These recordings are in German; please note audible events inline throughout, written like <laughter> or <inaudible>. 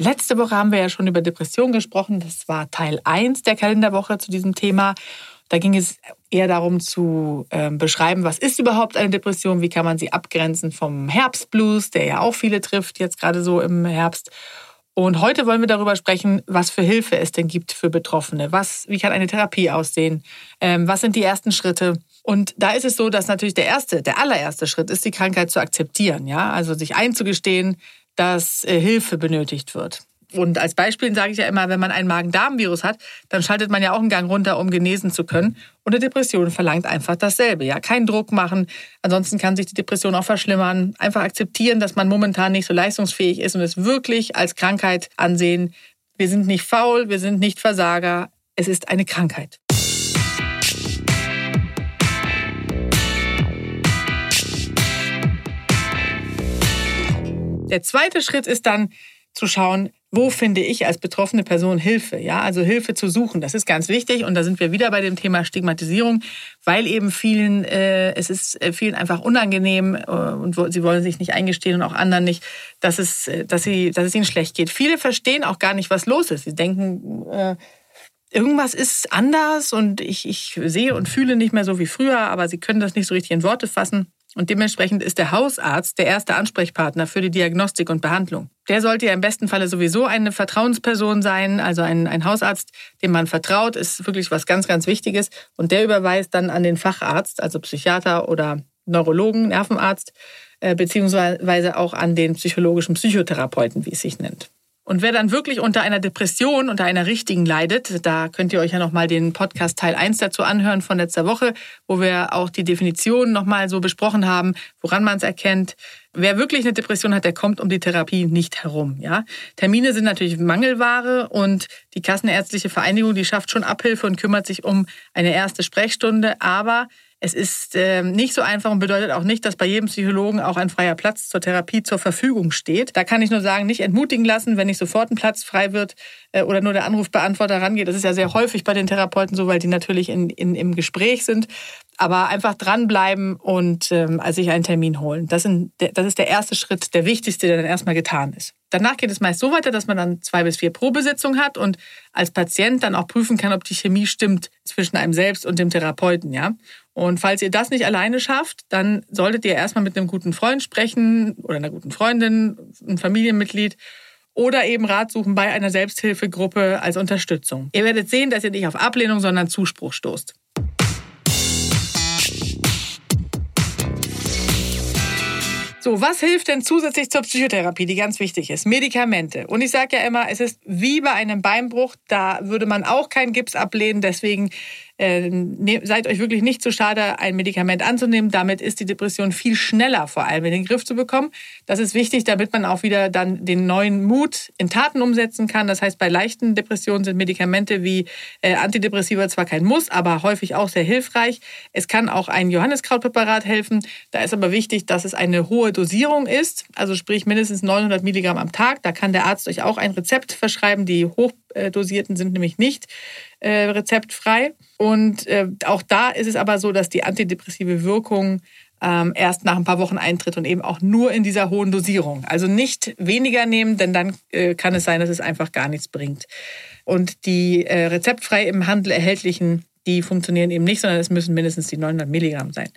Letzte Woche haben wir ja schon über Depressionen gesprochen. Das war Teil 1 der Kalenderwoche zu diesem Thema. Da ging es eher darum zu äh, beschreiben, was ist überhaupt eine Depression, wie kann man sie abgrenzen vom Herbstblues, der ja auch viele trifft, jetzt gerade so im Herbst. Und heute wollen wir darüber sprechen, was für Hilfe es denn gibt für Betroffene. Was, wie kann eine Therapie aussehen? Ähm, was sind die ersten Schritte? Und da ist es so, dass natürlich der erste, der allererste Schritt ist, die Krankheit zu akzeptieren. Ja, also sich einzugestehen, dass äh, Hilfe benötigt wird. Und als Beispiel sage ich ja immer, wenn man ein Magen-Darm-Virus hat, dann schaltet man ja auch einen Gang runter, um genesen zu können. Und eine Depression verlangt einfach dasselbe. Ja, keinen Druck machen. Ansonsten kann sich die Depression auch verschlimmern. Einfach akzeptieren, dass man momentan nicht so leistungsfähig ist und es wirklich als Krankheit ansehen. Wir sind nicht faul, wir sind nicht Versager. Es ist eine Krankheit. Der zweite Schritt ist dann zu schauen, wo finde ich als betroffene Person Hilfe? Ja, also Hilfe zu suchen. Das ist ganz wichtig. Und da sind wir wieder bei dem Thema Stigmatisierung, weil eben vielen, äh, es ist äh, vielen einfach unangenehm äh, und sie wollen sich nicht eingestehen und auch anderen nicht, dass es, äh, dass sie, dass es ihnen schlecht geht. Viele verstehen auch gar nicht, was los ist. Sie denken, äh, irgendwas ist anders und ich, ich sehe und fühle nicht mehr so wie früher, aber sie können das nicht so richtig in Worte fassen. Und dementsprechend ist der Hausarzt der erste Ansprechpartner für die Diagnostik und Behandlung. Der sollte ja im besten Falle sowieso eine Vertrauensperson sein, also ein, ein Hausarzt, dem man vertraut, ist wirklich was ganz, ganz Wichtiges. Und der überweist dann an den Facharzt, also Psychiater oder Neurologen, Nervenarzt, äh, beziehungsweise auch an den psychologischen Psychotherapeuten, wie es sich nennt. Und wer dann wirklich unter einer Depression, unter einer richtigen leidet, da könnt ihr euch ja nochmal den Podcast Teil 1 dazu anhören von letzter Woche, wo wir auch die Definition nochmal so besprochen haben, woran man es erkennt. Wer wirklich eine Depression hat, der kommt um die Therapie nicht herum. Ja? Termine sind natürlich Mangelware und die Kassenärztliche Vereinigung, die schafft schon Abhilfe und kümmert sich um eine erste Sprechstunde, aber es ist äh, nicht so einfach und bedeutet auch nicht, dass bei jedem Psychologen auch ein freier Platz zur Therapie zur Verfügung steht. Da kann ich nur sagen, nicht entmutigen lassen, wenn nicht sofort ein Platz frei wird äh, oder nur der Anrufbeantworter rangeht. Das ist ja sehr häufig bei den Therapeuten so, weil die natürlich in, in, im Gespräch sind. Aber einfach dranbleiben und ähm, sich einen Termin holen. Das, sind, das ist der erste Schritt, der wichtigste, der dann erstmal getan ist. Danach geht es meist so weiter, dass man dann zwei bis vier Probesitzungen hat und als Patient dann auch prüfen kann, ob die Chemie stimmt zwischen einem selbst und dem Therapeuten. Ja? Und falls ihr das nicht alleine schafft, dann solltet ihr erstmal mit einem guten Freund sprechen oder einer guten Freundin, einem Familienmitglied oder eben Rat suchen bei einer Selbsthilfegruppe als Unterstützung. Ihr werdet sehen, dass ihr nicht auf Ablehnung, sondern Zuspruch stoßt. So, was hilft denn zusätzlich zur Psychotherapie, die ganz wichtig ist? Medikamente. Und ich sage ja immer, es ist wie bei einem Beinbruch, da würde man auch keinen Gips ablehnen. Deswegen äh, ne, seid euch wirklich nicht zu schade, ein Medikament anzunehmen. Damit ist die Depression viel schneller vor allem in den Griff zu bekommen. Das ist wichtig, damit man auch wieder dann den neuen Mut in Taten umsetzen kann. Das heißt, bei leichten Depressionen sind Medikamente wie äh, Antidepressiva zwar kein Muss, aber häufig auch sehr hilfreich. Es kann auch ein Johanniskrautpräparat helfen. Da ist aber wichtig, dass es eine hohe Dosierung ist, also sprich mindestens 900 Milligramm am Tag. Da kann der Arzt euch auch ein Rezept verschreiben. Die hochdosierten sind nämlich nicht äh, rezeptfrei. Und äh, auch da ist es aber so, dass die antidepressive Wirkung ähm, erst nach ein paar Wochen eintritt und eben auch nur in dieser hohen Dosierung. Also nicht weniger nehmen, denn dann äh, kann es sein, dass es einfach gar nichts bringt. Und die äh, rezeptfrei im Handel erhältlichen, die funktionieren eben nicht, sondern es müssen mindestens die 900 Milligramm sein.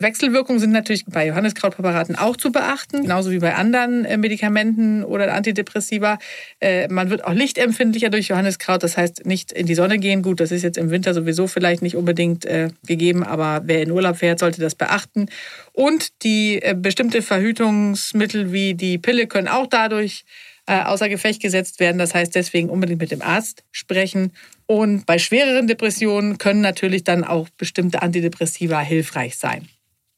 Wechselwirkungen sind natürlich bei Johanniskrautpräparaten auch zu beachten, genauso wie bei anderen äh, Medikamenten oder Antidepressiva. Äh, man wird auch lichtempfindlicher durch Johanniskraut, das heißt nicht in die Sonne gehen. Gut, das ist jetzt im Winter sowieso vielleicht nicht unbedingt äh, gegeben, aber wer in Urlaub fährt, sollte das beachten. Und die bestimmte Verhütungsmittel wie die Pille können auch dadurch außer Gefecht gesetzt werden. Das heißt deswegen unbedingt mit dem Arzt sprechen. Und bei schwereren Depressionen können natürlich dann auch bestimmte Antidepressiva hilfreich sein.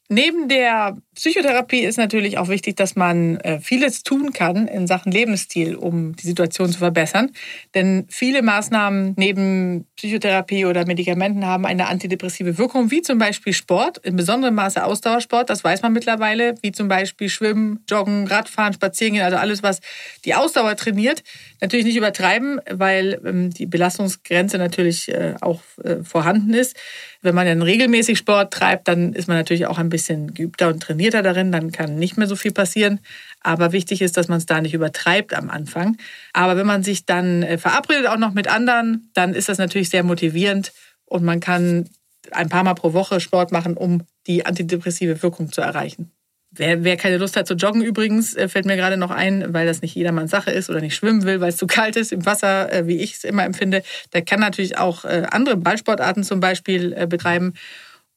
Neben der Psychotherapie ist natürlich auch wichtig, dass man äh, vieles tun kann in Sachen Lebensstil, um die Situation zu verbessern. Denn viele Maßnahmen neben Psychotherapie oder Medikamenten haben eine antidepressive Wirkung, wie zum Beispiel Sport, in besonderem Maße Ausdauersport, das weiß man mittlerweile, wie zum Beispiel Schwimmen, Joggen, Radfahren, Spazierengehen, also alles, was die Ausdauer trainiert. Natürlich nicht übertreiben, weil ähm, die Belastungsgrenze natürlich äh, auch äh, vorhanden ist. Wenn man dann regelmäßig Sport treibt, dann ist man natürlich auch ein bisschen geübter und trainierter darin, dann kann nicht mehr so viel passieren. Aber wichtig ist, dass man es da nicht übertreibt am Anfang. Aber wenn man sich dann äh, verabredet, auch noch mit anderen, dann ist das natürlich sehr motivierend und man kann ein paar Mal pro Woche Sport machen, um die antidepressive Wirkung zu erreichen. Wer, wer keine Lust hat zu joggen übrigens, äh, fällt mir gerade noch ein, weil das nicht jedermanns Sache ist oder nicht schwimmen will, weil es zu kalt ist im Wasser, äh, wie ich es immer empfinde, der kann natürlich auch andere Ballsportarten zum Beispiel betreiben.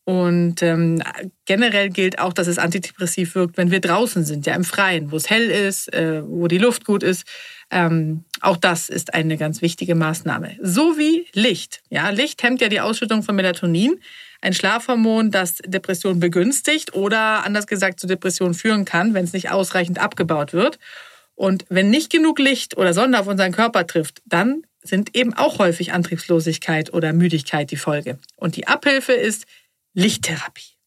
Und ähm, generell gilt auch, dass es antidepressiv wirkt, wenn wir draußen sind, ja im Freien, wo es hell ist, äh, wo die Luft gut ist. Ähm, auch das ist eine ganz wichtige Maßnahme. So wie Licht. Ja, Licht hemmt ja die Ausschüttung von Melatonin ein Schlafhormon, das Depression begünstigt oder anders gesagt zu Depressionen führen kann, wenn es nicht ausreichend abgebaut wird. Und wenn nicht genug Licht oder Sonne auf unseren Körper trifft, dann sind eben auch häufig Antriebslosigkeit oder Müdigkeit die Folge. Und die Abhilfe ist Lichttherapie.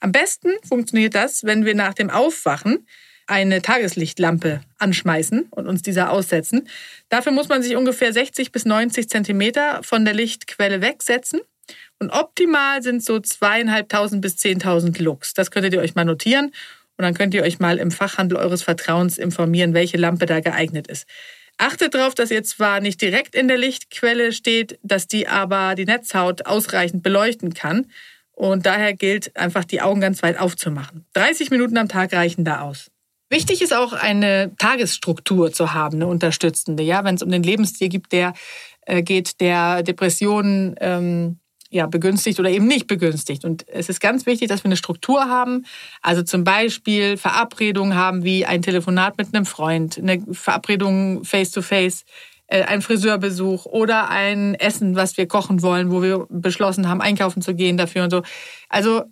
Am besten funktioniert das, wenn wir nach dem Aufwachen eine Tageslichtlampe anschmeißen und uns dieser aussetzen. Dafür muss man sich ungefähr 60 bis 90 Zentimeter von der Lichtquelle wegsetzen und optimal sind so zweieinhalbtausend bis zehntausend Lux. Das könntet ihr euch mal notieren. Und dann könnt ihr euch mal im Fachhandel eures Vertrauens informieren, welche Lampe da geeignet ist. Achtet darauf, dass ihr zwar nicht direkt in der Lichtquelle steht, dass die aber die Netzhaut ausreichend beleuchten kann. Und daher gilt einfach, die Augen ganz weit aufzumachen. 30 Minuten am Tag reichen da aus. Wichtig ist auch eine Tagesstruktur zu haben, eine unterstützende. Ja, wenn es um den Lebensstil gibt, der äh, geht, der Depressionen ähm, ja, begünstigt oder eben nicht begünstigt. Und es ist ganz wichtig, dass wir eine Struktur haben. Also zum Beispiel Verabredungen haben wie ein Telefonat mit einem Freund, eine Verabredung face-to-face, -face, ein Friseurbesuch oder ein Essen, was wir kochen wollen, wo wir beschlossen haben, einkaufen zu gehen dafür und so. Also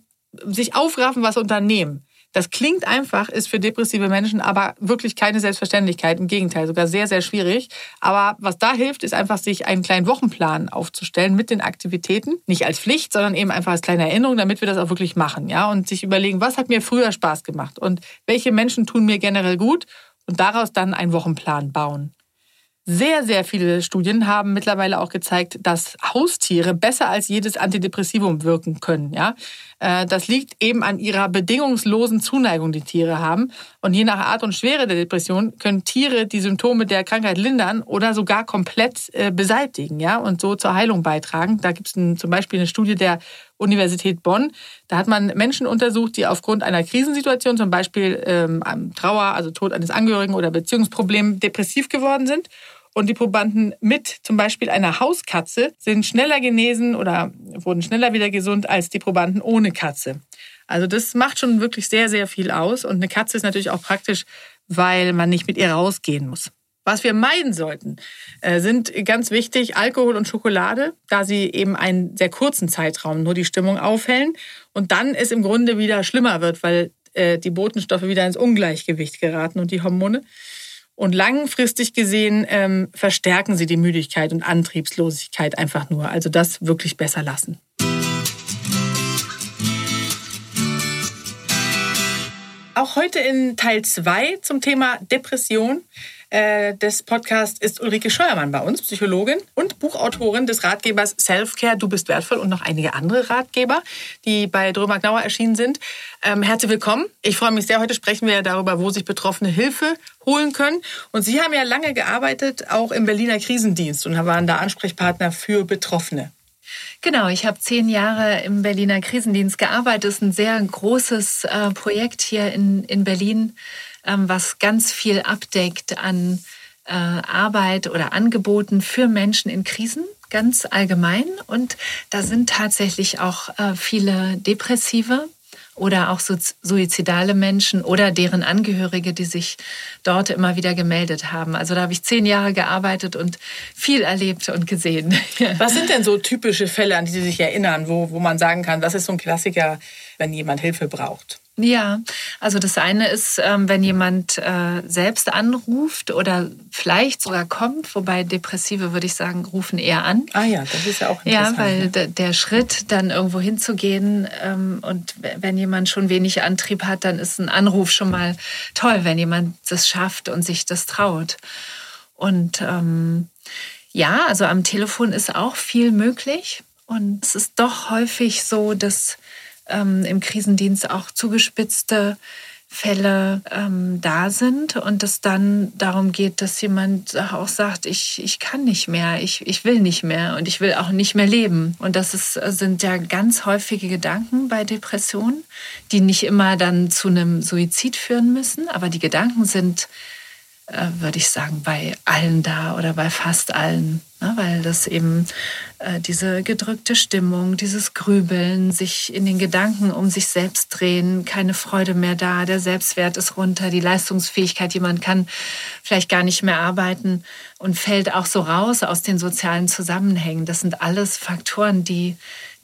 sich aufraffen, was unternehmen. Das klingt einfach, ist für depressive Menschen aber wirklich keine Selbstverständlichkeit. Im Gegenteil, sogar sehr, sehr schwierig. Aber was da hilft, ist einfach, sich einen kleinen Wochenplan aufzustellen mit den Aktivitäten. Nicht als Pflicht, sondern eben einfach als kleine Erinnerung, damit wir das auch wirklich machen. Ja? Und sich überlegen, was hat mir früher Spaß gemacht und welche Menschen tun mir generell gut und daraus dann einen Wochenplan bauen. Sehr, sehr viele Studien haben mittlerweile auch gezeigt, dass Haustiere besser als jedes Antidepressivum wirken können. Ja? Äh, das liegt eben an ihrer bedingungslosen Zuneigung, die Tiere haben. Und je nach Art und Schwere der Depression können Tiere die Symptome der Krankheit lindern oder sogar komplett äh, beseitigen ja? und so zur Heilung beitragen. Da gibt es zum Beispiel eine Studie der Universität Bonn. Da hat man Menschen untersucht, die aufgrund einer Krisensituation, zum Beispiel ähm, Trauer, also Tod eines Angehörigen oder Beziehungsproblemen, depressiv geworden sind. Und die Probanden mit zum Beispiel einer Hauskatze sind schneller genesen oder wurden schneller wieder gesund als die Probanden ohne Katze. Also das macht schon wirklich sehr, sehr viel aus. Und eine Katze ist natürlich auch praktisch, weil man nicht mit ihr rausgehen muss. Was wir meiden sollten, äh, sind ganz wichtig Alkohol und Schokolade, da sie eben einen sehr kurzen Zeitraum nur die Stimmung aufhellen und dann es im Grunde wieder schlimmer wird, weil äh, die Botenstoffe wieder ins Ungleichgewicht geraten und die Hormone. Und langfristig gesehen ähm, verstärken sie die Müdigkeit und Antriebslosigkeit einfach nur. Also das wirklich besser lassen. Auch heute in Teil 2 zum Thema Depression äh, des Podcasts ist Ulrike Scheuermann bei uns, Psychologin und Buchautorin des Ratgebers Selfcare, Du bist wertvoll und noch einige andere Ratgeber, die bei Drömer Gnauer erschienen sind. Ähm, herzlich willkommen. Ich freue mich sehr. Heute sprechen wir darüber, wo sich Betroffene Hilfe holen können. Und Sie haben ja lange gearbeitet, auch im Berliner Krisendienst und waren da Ansprechpartner für Betroffene. Genau, ich habe zehn Jahre im Berliner Krisendienst gearbeitet. Das ist ein sehr großes äh, Projekt hier in, in Berlin was ganz viel abdeckt an äh, Arbeit oder Angeboten für Menschen in Krisen, ganz allgemein. Und da sind tatsächlich auch äh, viele Depressive oder auch suizidale Menschen oder deren Angehörige, die sich dort immer wieder gemeldet haben. Also da habe ich zehn Jahre gearbeitet und viel erlebt und gesehen. <laughs> Was sind denn so typische Fälle, an die Sie sich erinnern, wo, wo man sagen kann, das ist so ein Klassiker, wenn jemand Hilfe braucht? Ja, also das eine ist, ähm, wenn jemand äh, selbst anruft oder vielleicht sogar kommt, wobei Depressive, würde ich sagen, rufen eher an. Ah ja, das ist ja auch interessant. Ja, weil ne? der Schritt, dann irgendwo hinzugehen ähm, und wenn jemand schon wenig Antrieb hat, dann ist ein Anruf schon mal toll, wenn jemand das schafft und sich das traut. Und ähm, ja, also am Telefon ist auch viel möglich. Und es ist doch häufig so, dass ähm, im Krisendienst auch zugespitzte Fälle ähm, da sind und es dann darum geht, dass jemand auch sagt, ich, ich kann nicht mehr, ich, ich will nicht mehr und ich will auch nicht mehr leben. Und das ist, sind ja ganz häufige Gedanken bei Depressionen, die nicht immer dann zu einem Suizid führen müssen, aber die Gedanken sind würde ich sagen, bei allen da oder bei fast allen. Ne? Weil das eben äh, diese gedrückte Stimmung, dieses Grübeln, sich in den Gedanken um sich selbst drehen, keine Freude mehr da, der Selbstwert ist runter, die Leistungsfähigkeit, jemand kann vielleicht gar nicht mehr arbeiten und fällt auch so raus aus den sozialen Zusammenhängen. Das sind alles Faktoren, die,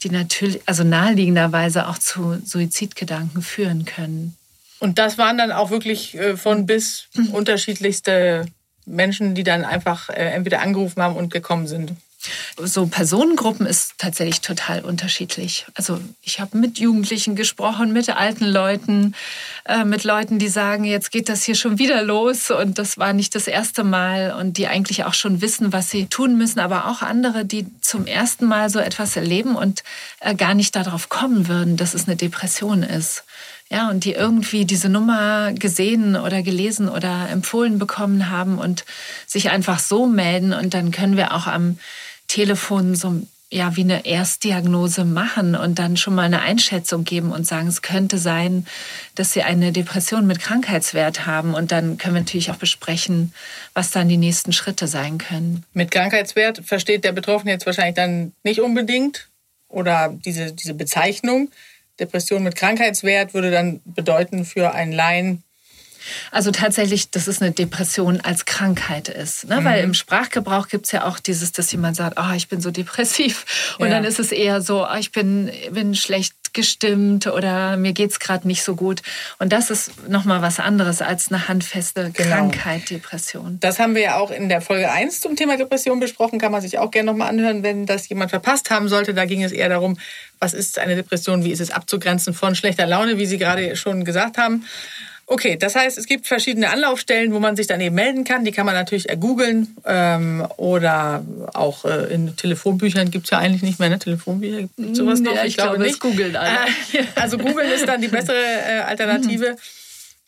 die natürlich, also naheliegenderweise auch zu Suizidgedanken führen können. Und das waren dann auch wirklich äh, von bis unterschiedlichste Menschen, die dann einfach äh, entweder angerufen haben und gekommen sind. So Personengruppen ist tatsächlich total unterschiedlich. Also ich habe mit Jugendlichen gesprochen, mit alten Leuten, äh, mit Leuten, die sagen, jetzt geht das hier schon wieder los. Und das war nicht das erste Mal. Und die eigentlich auch schon wissen, was sie tun müssen, aber auch andere, die zum ersten Mal so etwas erleben und äh, gar nicht darauf kommen würden, dass es eine Depression ist ja, und die irgendwie diese Nummer gesehen oder gelesen oder empfohlen bekommen haben und sich einfach so melden und dann können wir auch am Telefon so ja wie eine Erstdiagnose machen und dann schon mal eine Einschätzung geben und sagen, es könnte sein, dass sie eine Depression mit Krankheitswert haben und dann können wir natürlich auch besprechen, was dann die nächsten Schritte sein können. Mit Krankheitswert versteht der Betroffene jetzt wahrscheinlich dann nicht unbedingt oder diese, diese Bezeichnung. Depression mit Krankheitswert würde dann bedeuten für einen Laien, also tatsächlich, dass es eine Depression als Krankheit ist. Ne? Mhm. Weil im Sprachgebrauch gibt es ja auch dieses, dass jemand sagt, oh, ich bin so depressiv. Und ja. dann ist es eher so, oh, ich bin, bin schlecht gestimmt oder mir geht es gerade nicht so gut. Und das ist nochmal was anderes als eine handfeste genau. Krankheit, Depression. Das haben wir ja auch in der Folge 1 zum Thema Depression besprochen. Kann man sich auch gerne nochmal anhören, wenn das jemand verpasst haben sollte. Da ging es eher darum, was ist eine Depression, wie ist es abzugrenzen von schlechter Laune, wie Sie gerade schon gesagt haben. Okay, das heißt, es gibt verschiedene Anlaufstellen, wo man sich dann eben melden kann. Die kann man natürlich ergoogeln ähm, oder auch äh, in Telefonbüchern gibt es ja eigentlich nicht mehr, ne? Telefonbücher gibt sowas noch? Ja, ich, ich glaube, glaube nicht. googeln alle. Äh, also googeln ist dann die bessere äh, Alternative.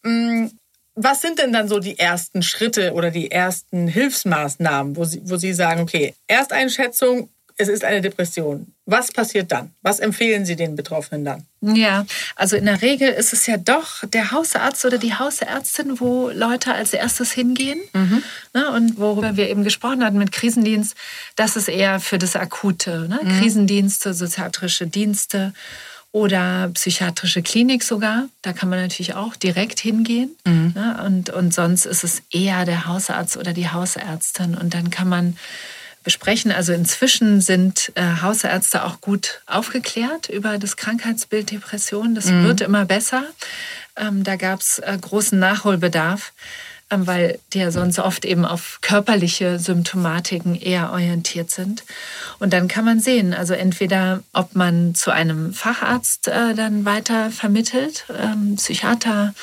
Mhm. Was sind denn dann so die ersten Schritte oder die ersten Hilfsmaßnahmen, wo Sie, wo Sie sagen, okay, Ersteinschätzung es ist eine Depression. Was passiert dann? Was empfehlen Sie den Betroffenen dann? Ja, also in der Regel ist es ja doch der Hausarzt oder die Hausärztin, wo Leute als erstes hingehen. Mhm. Ne, und worüber wir eben gesprochen hatten mit Krisendienst, das ist eher für das Akute. Ne? Mhm. Krisendienste, soziatrische Dienste oder psychiatrische Klinik sogar. Da kann man natürlich auch direkt hingehen. Mhm. Ne? Und, und sonst ist es eher der Hausarzt oder die Hausärztin. Und dann kann man besprechen. Also inzwischen sind äh, Hausärzte auch gut aufgeklärt über das Krankheitsbild Depression. Das mhm. wird immer besser. Ähm, da gab es äh, großen Nachholbedarf, ähm, weil die ja sonst oft eben auf körperliche Symptomatiken eher orientiert sind. Und dann kann man sehen, also entweder ob man zu einem Facharzt äh, dann weiter vermittelt, ähm, Psychiater,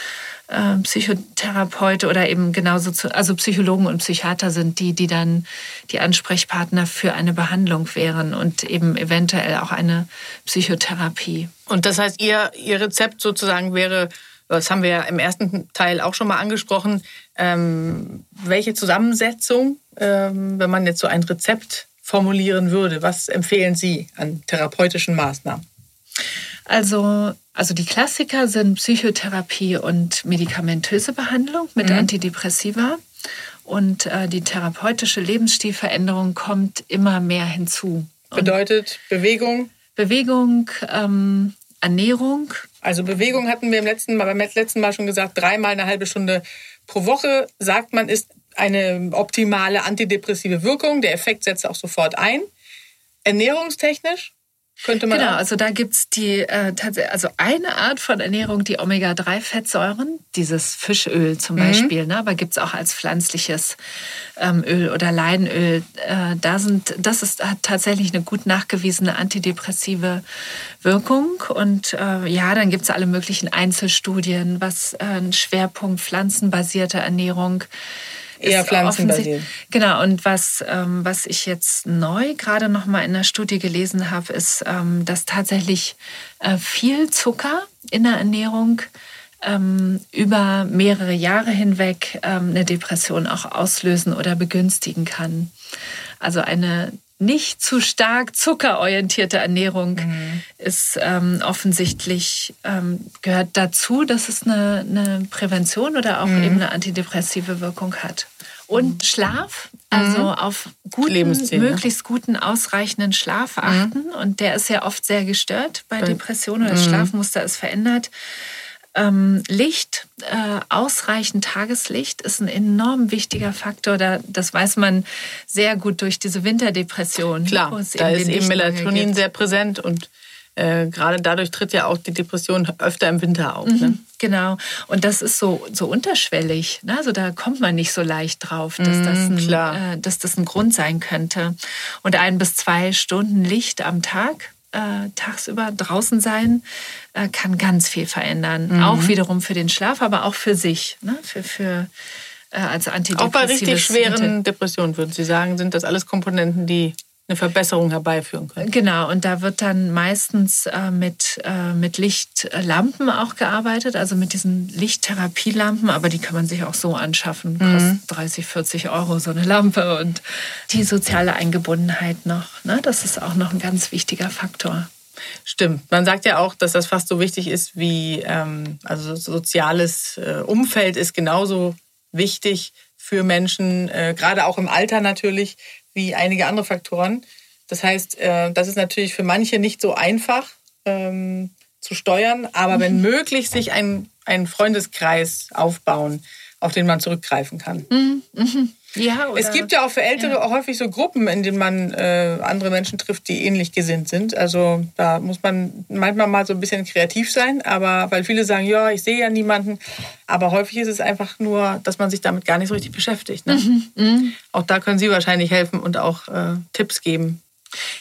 äh, Psychotherapeut oder eben genauso zu, also Psychologen und Psychiater sind die, die dann die Ansprechpartner für eine Behandlung wären und eben eventuell auch eine Psychotherapie. Und das heißt, ihr, ihr Rezept sozusagen wäre, das haben wir ja im ersten Teil auch schon mal angesprochen, ähm, welche Zusammensetzung, ähm, wenn man jetzt so ein Rezept formulieren würde, was empfehlen Sie an therapeutischen Maßnahmen? Also, also die Klassiker sind Psychotherapie und medikamentöse Behandlung mit mhm. Antidepressiva. Und äh, die therapeutische Lebensstilveränderung kommt immer mehr hinzu. Bedeutet Bewegung? Bewegung, ähm, Ernährung. Also Bewegung hatten wir im letzten Mal, beim letzten Mal schon gesagt, dreimal eine halbe Stunde pro Woche, sagt man, ist eine optimale antidepressive Wirkung. Der Effekt setzt auch sofort ein. Ernährungstechnisch? Könnte man. Genau, also da gibt's die äh, tatsächlich, also eine Art von Ernährung, die Omega-3-Fettsäuren, dieses Fischöl zum mhm. Beispiel, ne, aber gibt's auch als pflanzliches ähm, Öl oder Leinöl. Äh, da sind, das ist, hat tatsächlich eine gut nachgewiesene antidepressive Wirkung. Und äh, ja, dann gibt's alle möglichen Einzelstudien, was äh, ein Schwerpunkt pflanzenbasierte Ernährung Eher pflanzenbasiert. Genau, und was, ähm, was ich jetzt neu gerade noch mal in der Studie gelesen habe, ist, ähm, dass tatsächlich äh, viel Zucker in der Ernährung ähm, über mehrere Jahre hinweg ähm, eine Depression auch auslösen oder begünstigen kann. Also eine nicht zu stark zuckerorientierte Ernährung mhm. ist ähm, offensichtlich ähm, gehört dazu, dass es eine, eine Prävention oder auch mhm. eben eine antidepressive Wirkung hat. Und mhm. Schlaf, also mhm. auf guten, möglichst guten, ausreichenden Schlaf achten. Mhm. Und der ist ja oft sehr gestört bei Depressionen oder das Schlafmuster ist verändert. Ähm, Licht, äh, ausreichend Tageslicht ist ein enorm wichtiger Faktor. Da, das weiß man sehr gut durch diese Winterdepression. Klar, da ist eben Melatonin sehr präsent und äh, gerade dadurch tritt ja auch die Depression öfter im Winter auf. Ne? Mhm, Genau. Und das ist so, so unterschwellig. Ne? Also da kommt man nicht so leicht drauf, dass, mhm, das ein, äh, dass das ein Grund sein könnte. Und ein bis zwei Stunden Licht am Tag äh, tagsüber draußen sein, äh, kann ganz viel verändern. Mhm. Auch wiederum für den Schlaf, aber auch für sich, ne? für, für äh, als Auch bei richtig schweren Depressionen, würden Sie sagen, sind das alles Komponenten, die eine Verbesserung herbeiführen können. Genau, und da wird dann meistens äh, mit, äh, mit Lichtlampen auch gearbeitet, also mit diesen Lichttherapielampen, aber die kann man sich auch so anschaffen, mhm. kostet 30, 40 Euro so eine Lampe und die soziale Eingebundenheit noch, ne? das ist auch noch ein ganz wichtiger Faktor. Stimmt. Man sagt ja auch, dass das fast so wichtig ist wie, ähm, also soziales äh, Umfeld ist genauso wichtig für Menschen, äh, gerade auch im Alter natürlich, wie einige andere Faktoren. Das heißt, äh, das ist natürlich für manche nicht so einfach ähm, zu steuern, aber wenn mhm. möglich, sich einen, einen Freundeskreis aufbauen, auf den man zurückgreifen kann. Mhm. Mhm. Ja, oder, es gibt ja auch für Ältere ja. häufig so Gruppen, in denen man äh, andere Menschen trifft, die ähnlich gesinnt sind. Also da muss man manchmal mal so ein bisschen kreativ sein, aber weil viele sagen, ja, ich sehe ja niemanden. Aber häufig ist es einfach nur, dass man sich damit gar nicht so richtig beschäftigt. Ne? Mhm. Mhm. Auch da können Sie wahrscheinlich helfen und auch äh, Tipps geben.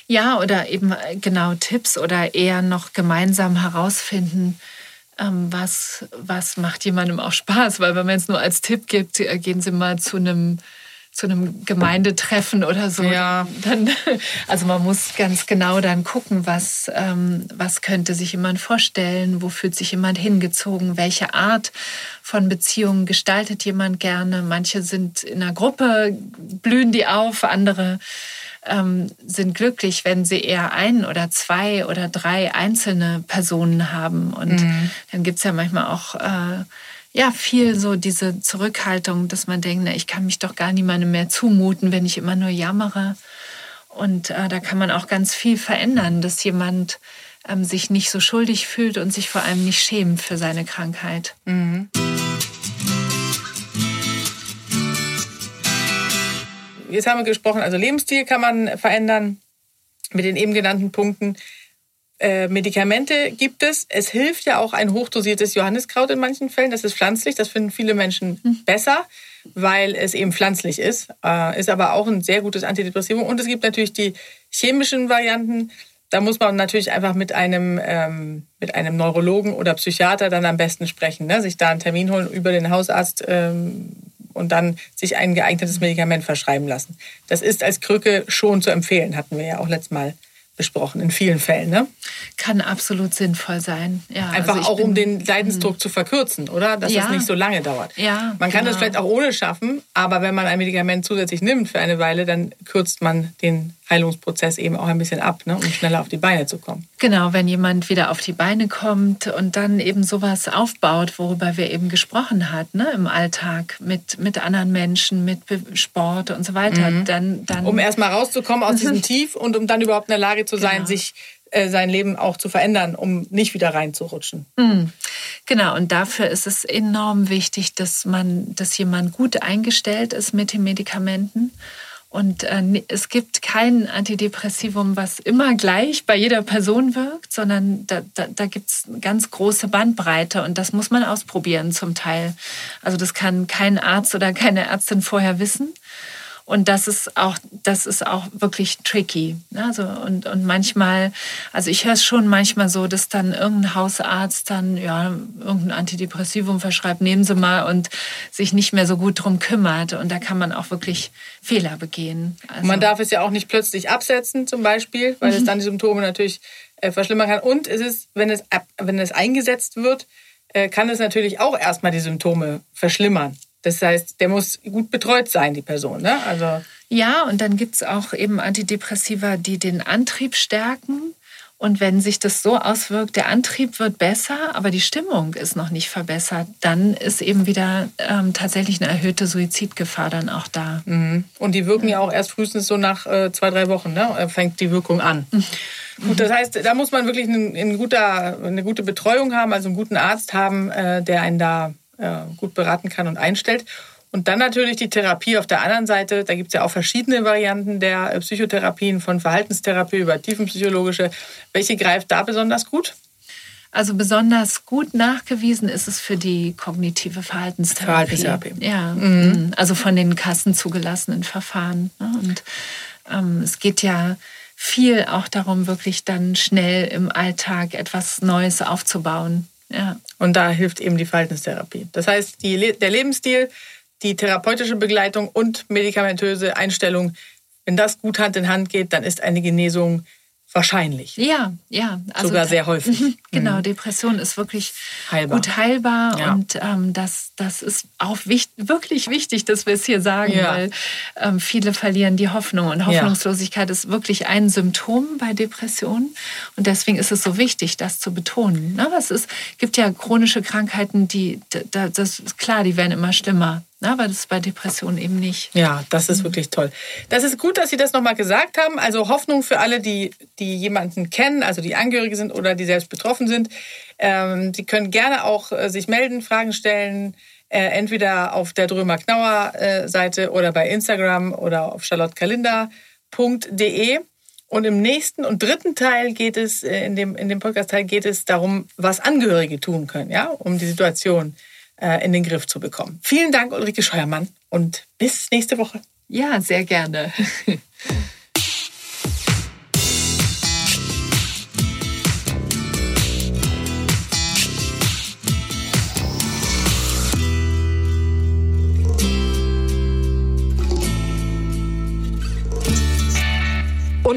Ja, oder eben äh, genau Tipps oder eher noch gemeinsam herausfinden, ähm, was, was macht jemandem auch Spaß. Weil wenn man es nur als Tipp gibt, äh, gehen Sie mal zu einem zu einem Gemeindetreffen oder so. Ja. Dann, <laughs> also man muss ganz genau dann gucken, was, ähm, was könnte sich jemand vorstellen, wo fühlt sich jemand hingezogen, welche Art von Beziehungen gestaltet jemand gerne. Manche sind in einer Gruppe, blühen die auf, andere ähm, sind glücklich, wenn sie eher ein oder zwei oder drei einzelne Personen haben. Und mhm. dann gibt's ja manchmal auch äh, ja, viel so diese Zurückhaltung, dass man denkt, na, ich kann mich doch gar niemandem mehr zumuten, wenn ich immer nur jammere. Und äh, da kann man auch ganz viel verändern, dass jemand ähm, sich nicht so schuldig fühlt und sich vor allem nicht schämt für seine Krankheit. Mhm. Jetzt haben wir gesprochen, also Lebensstil kann man verändern mit den eben genannten Punkten. Äh, Medikamente gibt es. Es hilft ja auch ein hochdosiertes Johanniskraut in manchen Fällen. Das ist pflanzlich. Das finden viele Menschen mhm. besser, weil es eben pflanzlich ist. Äh, ist aber auch ein sehr gutes Antidepressivum. Und es gibt natürlich die chemischen Varianten. Da muss man natürlich einfach mit einem, ähm, mit einem Neurologen oder Psychiater dann am besten sprechen. Ne? Sich da einen Termin holen über den Hausarzt ähm, und dann sich ein geeignetes Medikament verschreiben lassen. Das ist als Krücke schon zu empfehlen, hatten wir ja auch letztes Mal besprochen, in vielen Fällen. Ne? Kann absolut sinnvoll sein. Ja, Einfach also auch, bin, um den Leidensdruck mh. zu verkürzen, oder? Dass ja. es nicht so lange dauert. Ja, man kann genau. das vielleicht auch ohne schaffen, aber wenn man ein Medikament zusätzlich nimmt für eine Weile, dann kürzt man den Heilungsprozess eben auch ein bisschen ab, ne, um schneller auf die Beine zu kommen. Genau, wenn jemand wieder auf die Beine kommt und dann eben sowas aufbaut, worüber wir eben gesprochen hatten, ne, im Alltag mit, mit anderen Menschen, mit Sport und so weiter, mhm. dann, dann... Um erstmal rauszukommen aus diesem <laughs> Tief und um dann überhaupt in der Lage zu sein, genau. sich äh, sein Leben auch zu verändern, um nicht wieder reinzurutschen. Mhm. Genau, und dafür ist es enorm wichtig, dass man, dass jemand gut eingestellt ist mit den Medikamenten Und äh, es gibt kein Antidepressivum, was immer gleich bei jeder Person wirkt, sondern da, da, da gibt es ganz große Bandbreite und das muss man ausprobieren zum Teil. Also das kann kein Arzt oder keine Ärztin vorher wissen. Und das ist auch, das ist auch wirklich tricky. Also, und, und manchmal, also ich höre es schon manchmal so, dass dann irgendein Hausarzt dann ja, irgendein Antidepressivum verschreibt, nehmen Sie mal und sich nicht mehr so gut drum kümmert. Und da kann man auch wirklich Fehler begehen. Also man darf es ja auch nicht plötzlich absetzen, zum Beispiel, weil mhm. es dann die Symptome natürlich äh, verschlimmern kann. Und es ist, wenn es, ab, wenn es eingesetzt wird, äh, kann es natürlich auch erstmal die Symptome verschlimmern. Das heißt, der muss gut betreut sein, die Person. Ne? Also ja, und dann gibt es auch eben Antidepressiva, die den Antrieb stärken. Und wenn sich das so auswirkt, der Antrieb wird besser, aber die Stimmung ist noch nicht verbessert, dann ist eben wieder ähm, tatsächlich eine erhöhte Suizidgefahr dann auch da. Mhm. Und die wirken ja. auch erst frühestens so nach äh, zwei, drei Wochen, ne? Äh, fängt die Wirkung an. Mhm. Gut, das heißt, da muss man wirklich eine, eine, guter, eine gute Betreuung haben, also einen guten Arzt haben, äh, der einen da gut beraten kann und einstellt. Und dann natürlich die Therapie auf der anderen Seite. Da gibt es ja auch verschiedene Varianten der äh, Psychotherapien, von Verhaltenstherapie über tiefenpsychologische. Welche greift da besonders gut? Also besonders gut nachgewiesen ist es für die kognitive Verhaltenstherapie. Verhaltenstherapie. Ja, mhm. mhm. also von den Kassen zugelassenen Verfahren. Ne? Und ähm, es geht ja viel auch darum, wirklich dann schnell im Alltag etwas Neues aufzubauen. Ja. Und da hilft eben die Verhaltenstherapie. Das heißt, die, der Lebensstil, die therapeutische Begleitung und medikamentöse Einstellung, wenn das gut Hand in Hand geht, dann ist eine Genesung wahrscheinlich. Ja, ja. Also Sogar sehr häufig. Mhm, genau, Depression ist wirklich heilbar. gut heilbar ja. und ähm, das, das ist auch wichtig, wirklich wichtig, dass wir es hier sagen, ja. weil ähm, viele verlieren die Hoffnung und Hoffnungslosigkeit ja. ist wirklich ein Symptom bei Depressionen und deswegen ist es so wichtig, das zu betonen. Ne? Es ist, gibt ja chronische Krankheiten, die, das ist klar, die werden immer schlimmer. Aber das ist bei Depressionen eben nicht. Ja, das ist wirklich toll. Das ist gut, dass Sie das nochmal gesagt haben. Also Hoffnung für alle, die, die jemanden kennen, also die Angehörige sind oder die selbst betroffen sind. Ähm, Sie können gerne auch äh, sich melden, Fragen stellen, äh, entweder auf der Drömer-Knauer-Seite äh, oder bei Instagram oder auf charlottekalender.de. Und im nächsten und dritten Teil geht es, in dem, in dem Podcast-Teil geht es darum, was Angehörige tun können, ja, um die Situation in den Griff zu bekommen. Vielen Dank, Ulrike Scheuermann, und bis nächste Woche. Ja, sehr gerne. <laughs>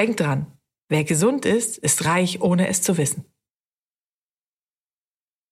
Und denkt dran, wer gesund ist, ist reich, ohne es zu wissen.